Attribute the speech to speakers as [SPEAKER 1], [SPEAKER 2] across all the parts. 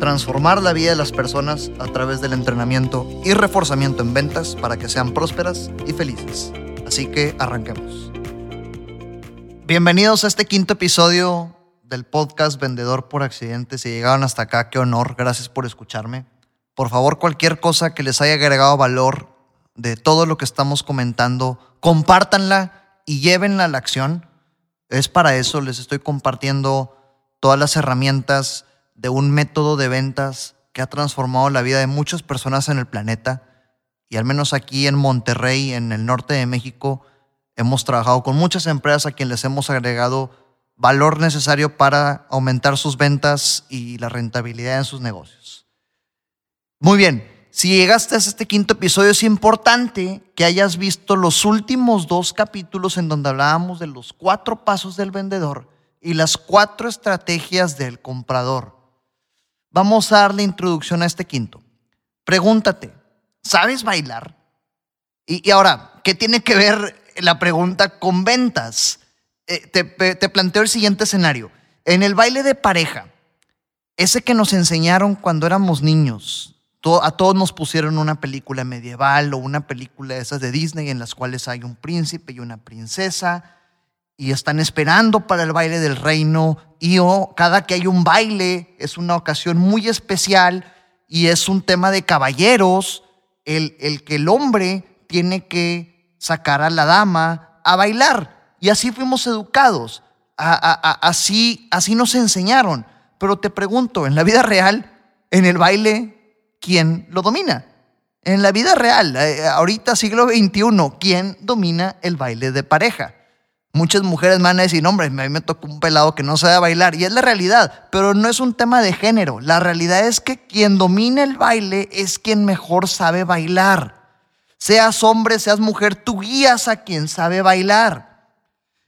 [SPEAKER 1] Transformar la vida de las personas a través del entrenamiento y reforzamiento en ventas para que sean prósperas y felices. Así que arranquemos. Bienvenidos a este quinto episodio del podcast Vendedor por Accidente. Si llegaron hasta acá, qué honor. Gracias por escucharme. Por favor, cualquier cosa que les haya agregado valor de todo lo que estamos comentando, compártanla y llévenla a la acción. Es para eso, les estoy compartiendo todas las herramientas de un método de ventas que ha transformado la vida de muchas personas en el planeta. Y al menos aquí en Monterrey, en el norte de México, hemos trabajado con muchas empresas a quienes les hemos agregado valor necesario para aumentar sus ventas y la rentabilidad en sus negocios. Muy bien, si llegaste a este quinto episodio, es importante que hayas visto los últimos dos capítulos en donde hablábamos de los cuatro pasos del vendedor y las cuatro estrategias del comprador. Vamos a darle introducción a este quinto. Pregúntate, ¿sabes bailar? Y, ahora, ¿qué tiene que ver la pregunta con ventas? Eh, te, te planteo el siguiente escenario. En el baile de pareja, ese que nos enseñaron cuando éramos niños, a todos nos pusieron una película medieval o una película de esas de Disney en las cuales hay un príncipe y una princesa y están esperando para el baile del reino y cada que hay un baile es una ocasión muy especial y es un tema de caballeros, el, el que el hombre tiene que sacar a la dama a bailar. Y así fuimos educados, así, así nos enseñaron. Pero te pregunto, en la vida real, en el baile ¿quién lo domina? En la vida real, eh, ahorita siglo XXI, ¿quién domina el baile de pareja? Muchas mujeres me van a decir, hombre, a mí me tocó un pelado que no sabe bailar. Y es la realidad, pero no es un tema de género. La realidad es que quien domina el baile es quien mejor sabe bailar. Seas hombre, seas mujer, tú guías a quien sabe bailar.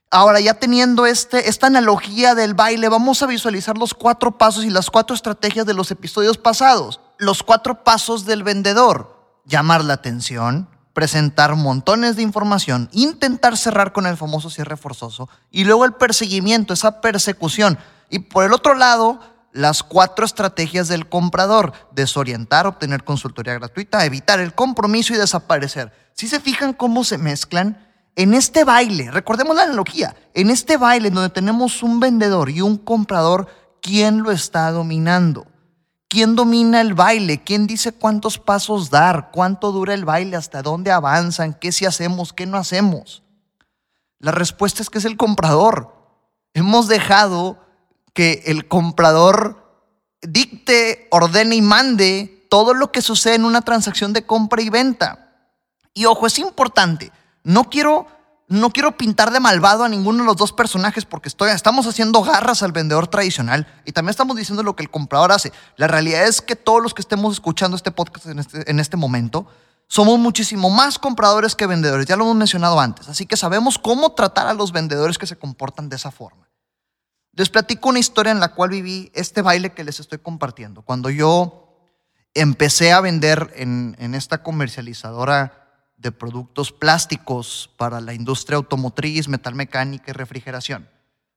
[SPEAKER 1] Ahora, ya teniendo este, esta analogía del baile, vamos a visualizar los cuatro pasos y las cuatro estrategias de los episodios pasados los cuatro pasos del vendedor. Llamar la atención, presentar montones de información, intentar cerrar con el famoso cierre forzoso y luego el perseguimiento, esa persecución. Y por el otro lado, las cuatro estrategias del comprador. Desorientar, obtener consultoría gratuita, evitar el compromiso y desaparecer. Si se fijan cómo se mezclan, en este baile, recordemos la analogía, en este baile donde tenemos un vendedor y un comprador, ¿quién lo está dominando? ¿Quién domina el baile? ¿Quién dice cuántos pasos dar? ¿Cuánto dura el baile? ¿Hasta dónde avanzan? ¿Qué si hacemos? ¿Qué no hacemos? La respuesta es que es el comprador. Hemos dejado que el comprador dicte, ordene y mande todo lo que sucede en una transacción de compra y venta. Y ojo, es importante. No quiero no quiero pintar de malvado a ninguno de los dos personajes porque estamos haciendo garras al vendedor tradicional y también estamos diciendo lo que el comprador hace. La realidad es que todos los que estemos escuchando este podcast en este, en este momento somos muchísimo más compradores que vendedores, ya lo hemos mencionado antes, así que sabemos cómo tratar a los vendedores que se comportan de esa forma. Les platico una historia en la cual viví este baile que les estoy compartiendo. Cuando yo empecé a vender en, en esta comercializadora de productos plásticos para la industria automotriz, metalmecánica y refrigeración.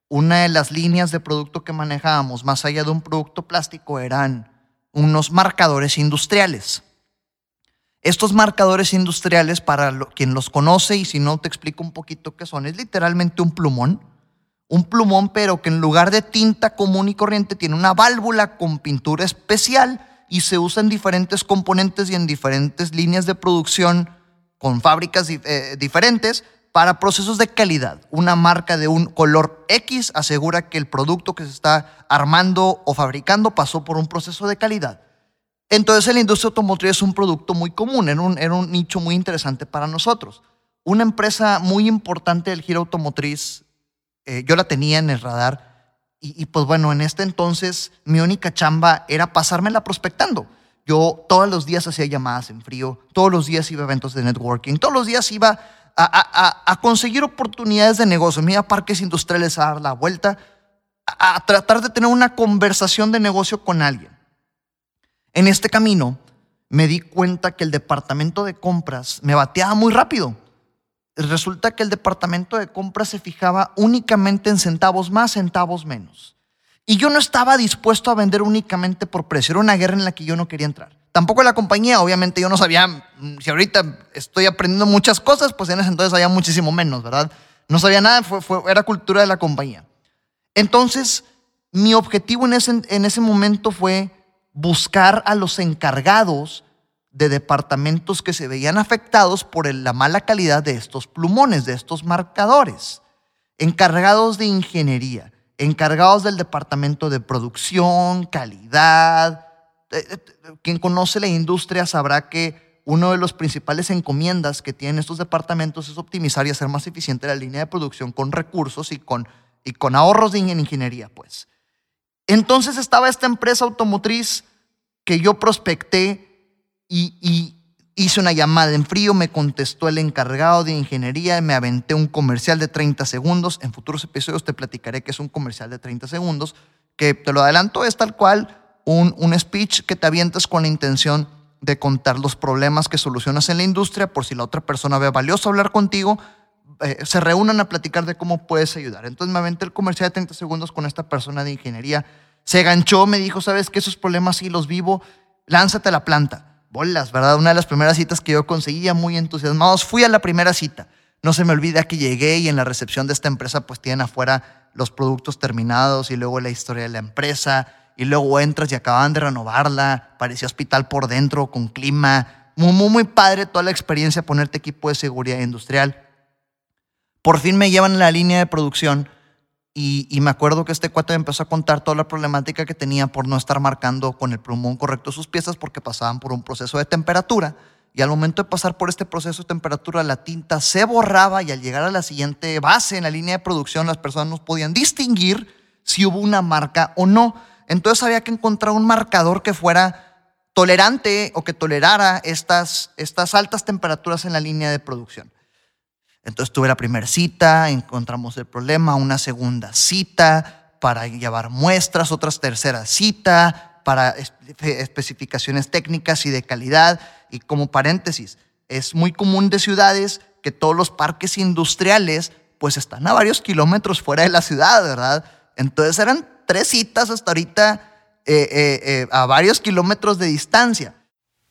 [SPEAKER 1] Una de las líneas de producto que manejábamos, más allá de un producto plástico, eran unos marcadores industriales. Estos marcadores industriales, para quien los conoce y si no te explico un poquito qué son, es literalmente un plumón. Un plumón, pero que en lugar de tinta común y corriente tiene una válvula con pintura especial y se usa en diferentes componentes y en diferentes líneas de producción con fábricas eh, diferentes para procesos de calidad. Una marca de un color X asegura que el producto que se está armando o fabricando pasó por un proceso de calidad. Entonces, la industria automotriz es un producto muy común, era un, nicho muy interesante para nosotros. Una empresa muy importante del giro automotriz, eh, yo la tenía en el radar, y, y, pues bueno, en este entonces mi única chamba era pasármela prospectando. Yo todos los días hacía llamadas en frío, todos los días iba a eventos de networking, todos los días iba a, conseguir oportunidades de negocio, me iba a parques industriales a dar la vuelta, a, a tratar de tener una conversación de negocio con alguien. En este camino me di cuenta que el departamento de compras me bateaba muy rápido. Resulta que el departamento de compras se fijaba únicamente en centavos más, centavos menos. Y yo no estaba dispuesto a vender únicamente por precio. Era una guerra en la que yo no quería entrar. Tampoco la compañía, obviamente yo no sabía, mm, si ahorita estoy aprendiendo muchas cosas, pues en ese entonces sabía muchísimo menos, ¿verdad? No sabía nada, era cultura de la compañía. Entonces, mi objetivo en ese, en ese momento fue buscar a los encargados de departamentos que se veían afectados por la mala calidad de estos plumones, de estos marcadores, encargados de ingeniería, encargados del departamento de producción, calidad. Eh, eh, quien conoce la industria sabrá que uno de los principales encomiendas que tienen estos departamentos es optimizar y hacer más eficiente la línea de producción con recursos y con, y con ahorros de ingeniería, pues. Entonces estaba esta empresa automotriz que yo prospecté y, y, hice una llamada en frío, me contestó el encargado de ingeniería, me aventé un comercial de 30 segundos. En futuros episodios te platicaré que es un comercial de 30 segundos, que te lo adelanto, es tal cual un, un speech que te avientas con la intención de contar los problemas que solucionas en la industria por si la otra persona ve valioso hablar contigo, eh, se reúnan a platicar de cómo puedes ayudar. Entonces me aventé el comercial de 30 segundos con esta persona de ingeniería. Se ganchó, me dijo, ¿sabes que Esos problemas sí los vivo, lánzate a la planta. Bolas, ¿verdad? Una de las primeras citas que yo conseguía, muy entusiasmados. Fui a la primera cita. No se me olvida que llegué y en la recepción de esta empresa pues tienen afuera los productos terminados y luego la historia de la empresa y luego entras y acaban de renovarla, parecía hospital por dentro con clima, muy, muy, muy padre toda la experiencia, ponerte equipo de seguridad industrial. Por fin me llevan a la línea de producción y, me acuerdo que este cuate empezó a contar toda la problemática que tenía por no estar marcando con el plumón correcto sus piezas porque pasaban por un proceso de temperatura. Y al momento de pasar por este proceso de temperatura, la tinta se borraba y al llegar a la siguiente base en la línea de producción, las personas no podían distinguir si hubo una marca o no. Entonces había que encontrar un marcador que fuera tolerante o que tolerara estas, estas altas temperaturas en la línea de producción. Entonces tuve la primera cita, encontramos el problema, una segunda cita para llevar muestras, otra tercera cita para especificaciones técnicas y de calidad. Y como paréntesis, es muy común de ciudades que todos los parques industriales pues están a varios kilómetros fuera de la ciudad, ¿verdad? Entonces eran tres citas hasta ahorita eh, eh, eh, a varios kilómetros de distancia.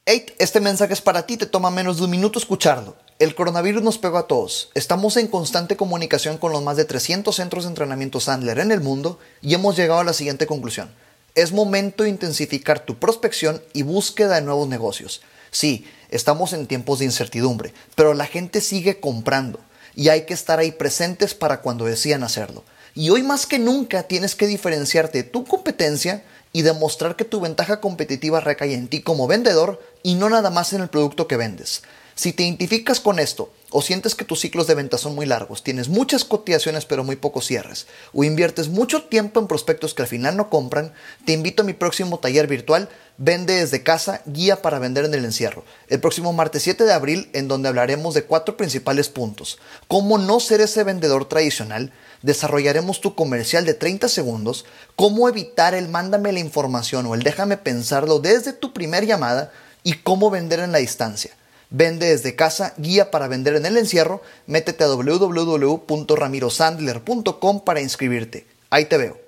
[SPEAKER 1] Hey, este mensaje es para ti, te toma menos de un minuto escucharlo. El coronavirus nos pegó a todos. Estamos en constante comunicación con los más de 300 centros de entrenamiento Sandler en el mundo y hemos llegado a la siguiente conclusión. Es momento de intensificar tu prospección y búsqueda de nuevos negocios. Sí, estamos en tiempos de incertidumbre, pero la gente sigue comprando y hay que estar ahí presentes para cuando decían hacerlo. Y hoy más que nunca tienes que diferenciarte de tu competencia y demostrar que tu ventaja competitiva recae en ti como vendedor y no nada más en el producto que vendes. Si te identificas con esto o sientes que tus ciclos de venta son muy largos, tienes muchas cotizaciones pero muy pocos cierres, o inviertes mucho tiempo en prospectos que al final no compran, te invito a mi próximo taller virtual Vende desde casa, guía para vender en el encierro, el próximo martes 7 de abril en donde hablaremos de cuatro principales puntos. Cómo no ser ese vendedor tradicional, desarrollaremos tu comercial de 30 segundos, cómo evitar el mándame la información o el déjame pensarlo desde tu primer llamada y cómo vender en la distancia. Vende desde casa, guía para vender en el encierro. Métete a www.ramirosandler.com para inscribirte. Ahí te veo.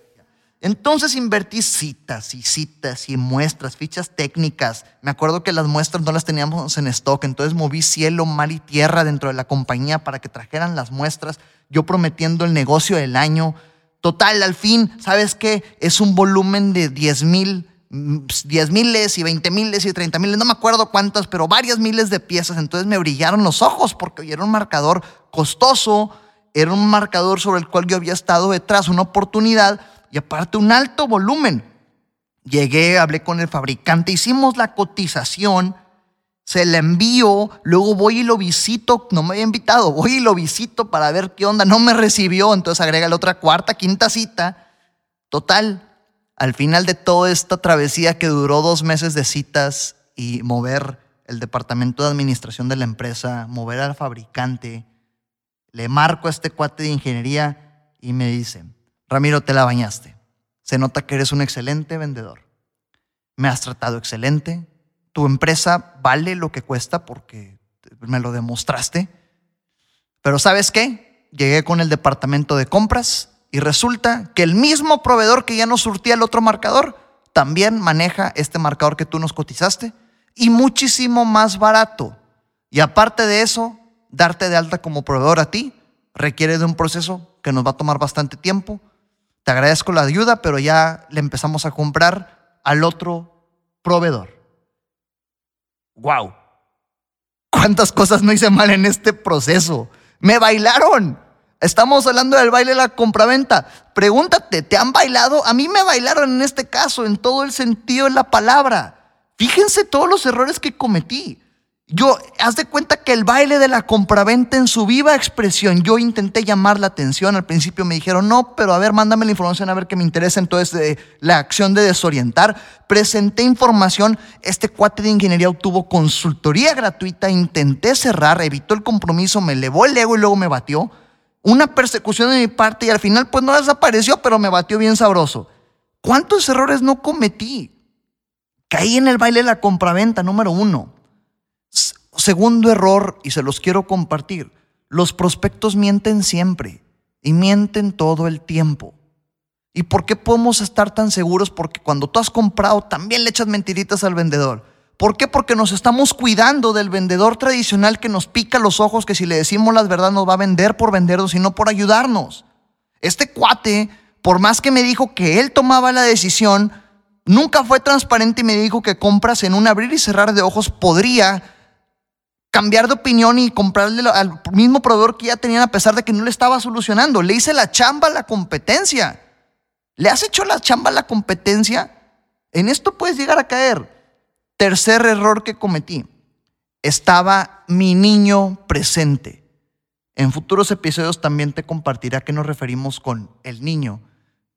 [SPEAKER 1] Entonces invertí citas y citas y muestras, fichas técnicas. Me acuerdo que las muestras no las teníamos en stock, entonces moví cielo, mar y tierra dentro de la compañía para que trajeran las muestras, yo prometiendo el negocio del año. Total, al fin, ¿sabes qué? Es un volumen de 10 mil 10 miles y 20 miles y 30 miles, no me acuerdo cuántas, pero varias miles de piezas. Entonces me brillaron los ojos porque era un marcador costoso, era un marcador sobre el cual yo había estado detrás, una oportunidad y aparte un alto volumen. Llegué, hablé con el fabricante, hicimos la cotización, se la envío, luego voy y lo visito, no me había invitado, voy y lo visito para ver qué onda, no me recibió, entonces agrega la otra cuarta, quinta cita. Total, al final de toda esta travesía que duró dos meses de citas y mover el departamento de administración de la empresa, mover al fabricante. Le marco a este cuate de ingeniería y me dice, Ramiro, te la bañaste. Se nota que eres un excelente vendedor. Me has tratado excelente. Tu empresa vale lo que cuesta porque me lo demostraste. Pero ¿sabes qué? Llegué con el departamento de compras y resulta que el mismo proveedor que ya nos surtía el otro marcador también maneja este marcador que tú nos cotizaste y muchísimo más barato. Y aparte de eso, darte de alta como proveedor a ti requiere de un proceso que nos va a tomar bastante tiempo. Te agradezco la ayuda, pero ya le empezamos a comprar al otro proveedor. ¡Wow! ¿Cuántas cosas no hice mal en este proceso? Me bailaron. Estamos hablando del baile de la compraventa. Pregúntate, ¿te han bailado? A mí me bailaron en este caso, en todo el sentido de la palabra. Fíjense todos los errores que cometí. Yo, haz de cuenta que el baile de la compraventa en su viva expresión, yo intenté llamar la atención. Al principio me dijeron, no, pero a ver, mándame la información a ver qué me interesa. Entonces, la acción de desorientar, presenté información. Este cuate de ingeniería obtuvo consultoría gratuita, intenté cerrar, evitó el compromiso, me elevó el ego y luego me batió. Una persecución de mi parte y al final, pues no desapareció, pero me batió bien sabroso. ¿Cuántos errores no cometí? Caí en el baile de la compraventa, número uno. Segundo error, y se los quiero compartir, los prospectos mienten siempre y mienten todo el tiempo. ¿Y por qué podemos estar tan seguros? Porque cuando tú has comprado también le echas mentiritas al vendedor. ¿Por qué? Porque nos estamos cuidando del vendedor tradicional que nos pica los ojos, que si le decimos la verdad nos va a vender por vendernos y no por ayudarnos. Este cuate, por más que me dijo que él tomaba la decisión, nunca fue transparente y me dijo que compras en un abrir y cerrar de ojos podría cambiar de opinión y comprarle al mismo proveedor que ya tenían a pesar de que no le estaba solucionando. Le hice la chamba a la competencia. ¿Le has hecho la chamba a la competencia? En esto puedes llegar a caer. Tercer error que cometí. Estaba mi niño presente. En futuros episodios también te compartiré a qué nos referimos con el niño.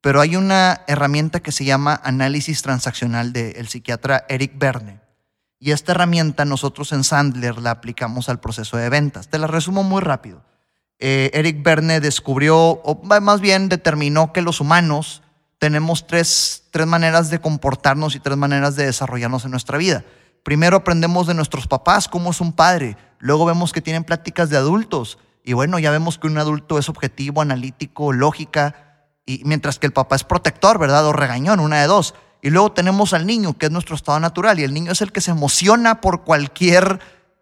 [SPEAKER 1] Pero hay una herramienta que se llama análisis transaccional del psiquiatra Eric Verne y esta herramienta nosotros en Sandler la aplicamos al proceso de ventas. Te la resumo muy rápido. Eh, Eric Berne descubrió, o más bien determinó que los humanos tenemos tres, tres maneras de comportarnos y tres maneras de desarrollarnos en nuestra vida. Primero aprendemos de nuestros papás cómo es un padre, luego vemos que tienen pláticas de adultos y bueno, ya vemos que un adulto es objetivo, analítico, lógica, y mientras que el papá es protector, ¿verdad? O regañón, una de dos. Y luego tenemos al niño, que es nuestro estado natural, y el niño es el que se emociona por cualquier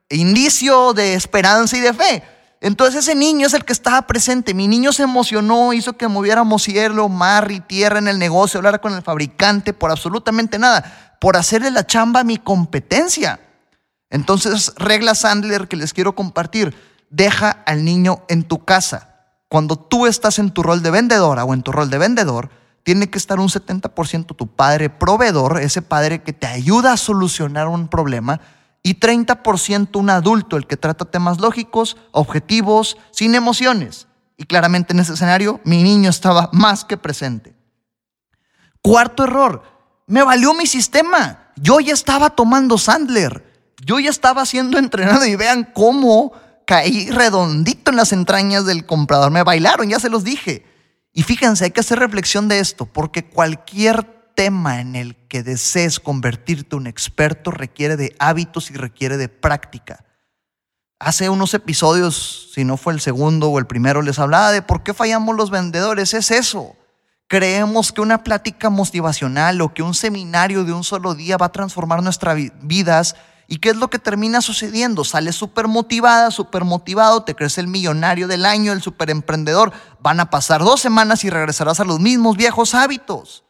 [SPEAKER 1] indicio de esperanza y de fe. Entonces ese niño es el que estaba presente. Mi niño se emocionó, hizo que moviéramos cielo, mar y tierra en el negocio, hablar con el fabricante por absolutamente nada, por hacerle la chamba a mi competencia. Entonces, regla Sandler que les quiero compartir, deja al niño en tu casa. Cuando tú estás en tu rol de vendedora o en tu rol de vendedor, tiene que estar un 70% tu padre proveedor, ese padre que te ayuda a solucionar un problema, y 30% un adulto, el que trata temas lógicos, objetivos, sin emociones. Y claramente en ese escenario mi niño estaba más que presente. Cuarto error, me valió mi sistema. Yo ya estaba tomando Sandler. Yo ya estaba siendo entrenado y vean cómo caí redondito en las entrañas del comprador. Me bailaron, ya se los dije. Y fíjense, hay que hacer reflexión de esto, porque cualquier tema en el que desees convertirte un experto requiere de hábitos y requiere de práctica. Hace unos episodios, si no fue el segundo o el primero, les hablaba de por qué fallamos los vendedores. Es eso. Creemos que una plática motivacional o que un seminario de un solo día va a transformar nuestras vidas ¿Y qué es lo que termina sucediendo? Sales súper motivada, súper motivado, te crees el millonario del año, el súper emprendedor. Van a pasar dos semanas y regresarás a los mismos viejos hábitos.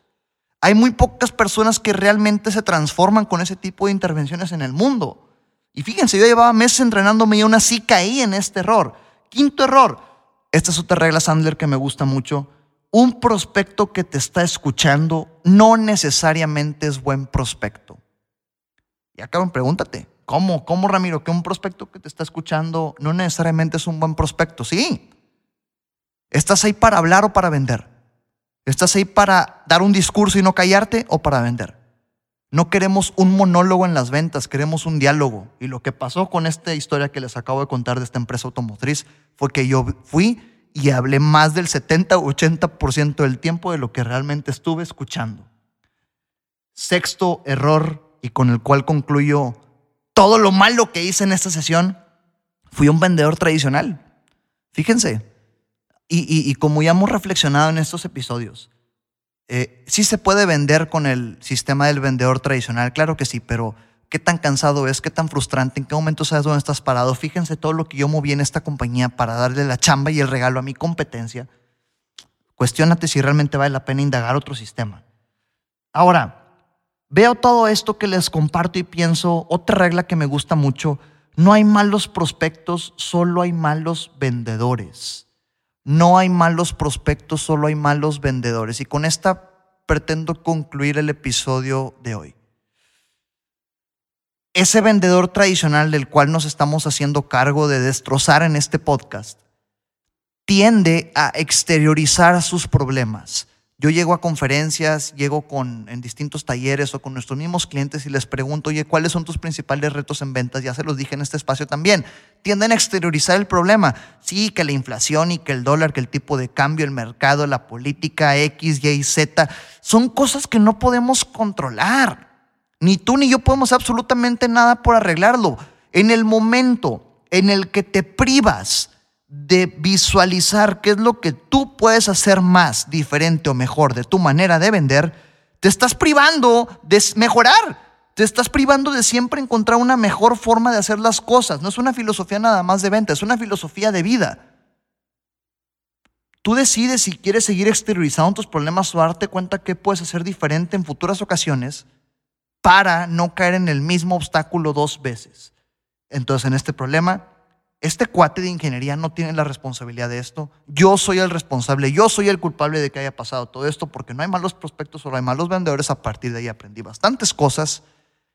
[SPEAKER 1] Hay muy pocas personas que realmente se transforman con ese tipo de intervenciones en el mundo. Y fíjense, yo llevaba meses entrenándome y aún así caí en este error. Quinto error. Esta es otra regla, Sandler, que me gusta mucho. Un prospecto que te está escuchando no necesariamente es buen prospecto. Y acá pregúntate, ¿cómo? ¿Cómo, Ramiro? Que un prospecto que te está escuchando no necesariamente es un buen prospecto. Sí. ¿Estás ahí para hablar o para vender? ¿Estás ahí para dar un discurso y no callarte o para vender? No queremos un monólogo en las ventas, queremos un diálogo. Y lo que pasó con esta historia que les acabo de contar de esta empresa automotriz fue que yo fui y hablé más del 70 o 80% del tiempo de lo que realmente estuve escuchando. Sexto error y con el cual concluyo todo lo malo que hice en esta sesión, fui un vendedor tradicional. Fíjense, y, como ya hemos reflexionado en estos episodios, eh, sí se puede vender con el sistema del vendedor tradicional, claro que sí, pero qué tan cansado es, qué tan frustrante, en qué momento sabes dónde estás parado. Fíjense todo lo que yo moví en esta compañía para darle la chamba y el regalo a mi competencia. Cuestiónate si realmente vale la pena indagar otro sistema. Ahora, veo todo esto que les comparto y pienso, otra regla que me gusta mucho, no hay malos prospectos, solo hay malos vendedores. No hay malos prospectos, solo hay malos vendedores. Y con esta pretendo concluir el episodio de hoy ese vendedor tradicional del cual nos estamos haciendo cargo de destrozar en este podcast, tiende a exteriorizar sus problemas. Yo llego a conferencias, llego con, en distintos talleres o con nuestros mismos clientes y les pregunto, oye, ¿cuáles son tus principales retos en ventas? Ya se los dije en este espacio también. Tienden a exteriorizar el problema. Sí, que la inflación y que el dólar, que el tipo de cambio, el mercado, la política X, Y, Z, son cosas que no podemos controlar. Ni tú ni yo podemos absolutamente nada por arreglarlo. En el momento en el que te privas de visualizar qué es lo que tú puedes hacer más diferente o mejor de tu manera de vender, te estás privando de mejorar. Te estás privando de siempre encontrar una mejor forma de hacer las cosas. No es una filosofía nada más de venta, es una filosofía de vida. Tú decides si quieres seguir exteriorizando tus problemas o darte cuenta que puedes hacer diferente en futuras ocasiones para no caer en el mismo obstáculo dos veces. Entonces, en este problema, este cuate de ingeniería no tiene la responsabilidad de esto. Yo soy el responsable, yo soy el culpable de que haya pasado todo esto, porque no hay malos prospectos, solo hay malos vendedores. A partir de ahí aprendí bastantes cosas,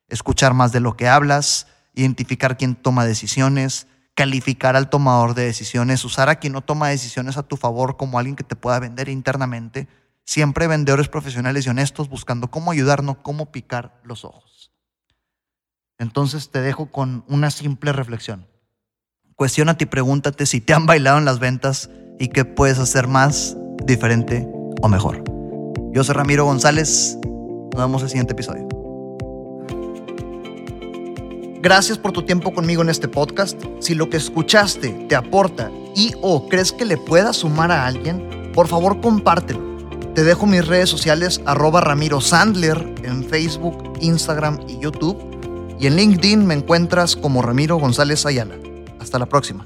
[SPEAKER 1] escuchar más de lo que hablas, identificar quién toma decisiones, calificar al tomador de decisiones, usar a quien no toma decisiones a tu favor como alguien que te pueda vender internamente Siempre vendedores profesionales y honestos buscando cómo ayudarnos, cómo picar los ojos. Entonces te dejo con una simple reflexión. Cuestiónate y pregúntate si te han bailado en las ventas y qué puedes hacer más, diferente o mejor. Yo soy Ramiro González. Nos vemos en el siguiente episodio. Gracias por tu tiempo conmigo en este podcast. Si lo que escuchaste te aporta y o crees que le pueda sumar a alguien, por favor compártelo te dejo mis redes sociales arroba Ramiro Sandler en Facebook, Instagram y YouTube. Y en LinkedIn me encuentras como Ramiro González Ayala. Hasta la próxima.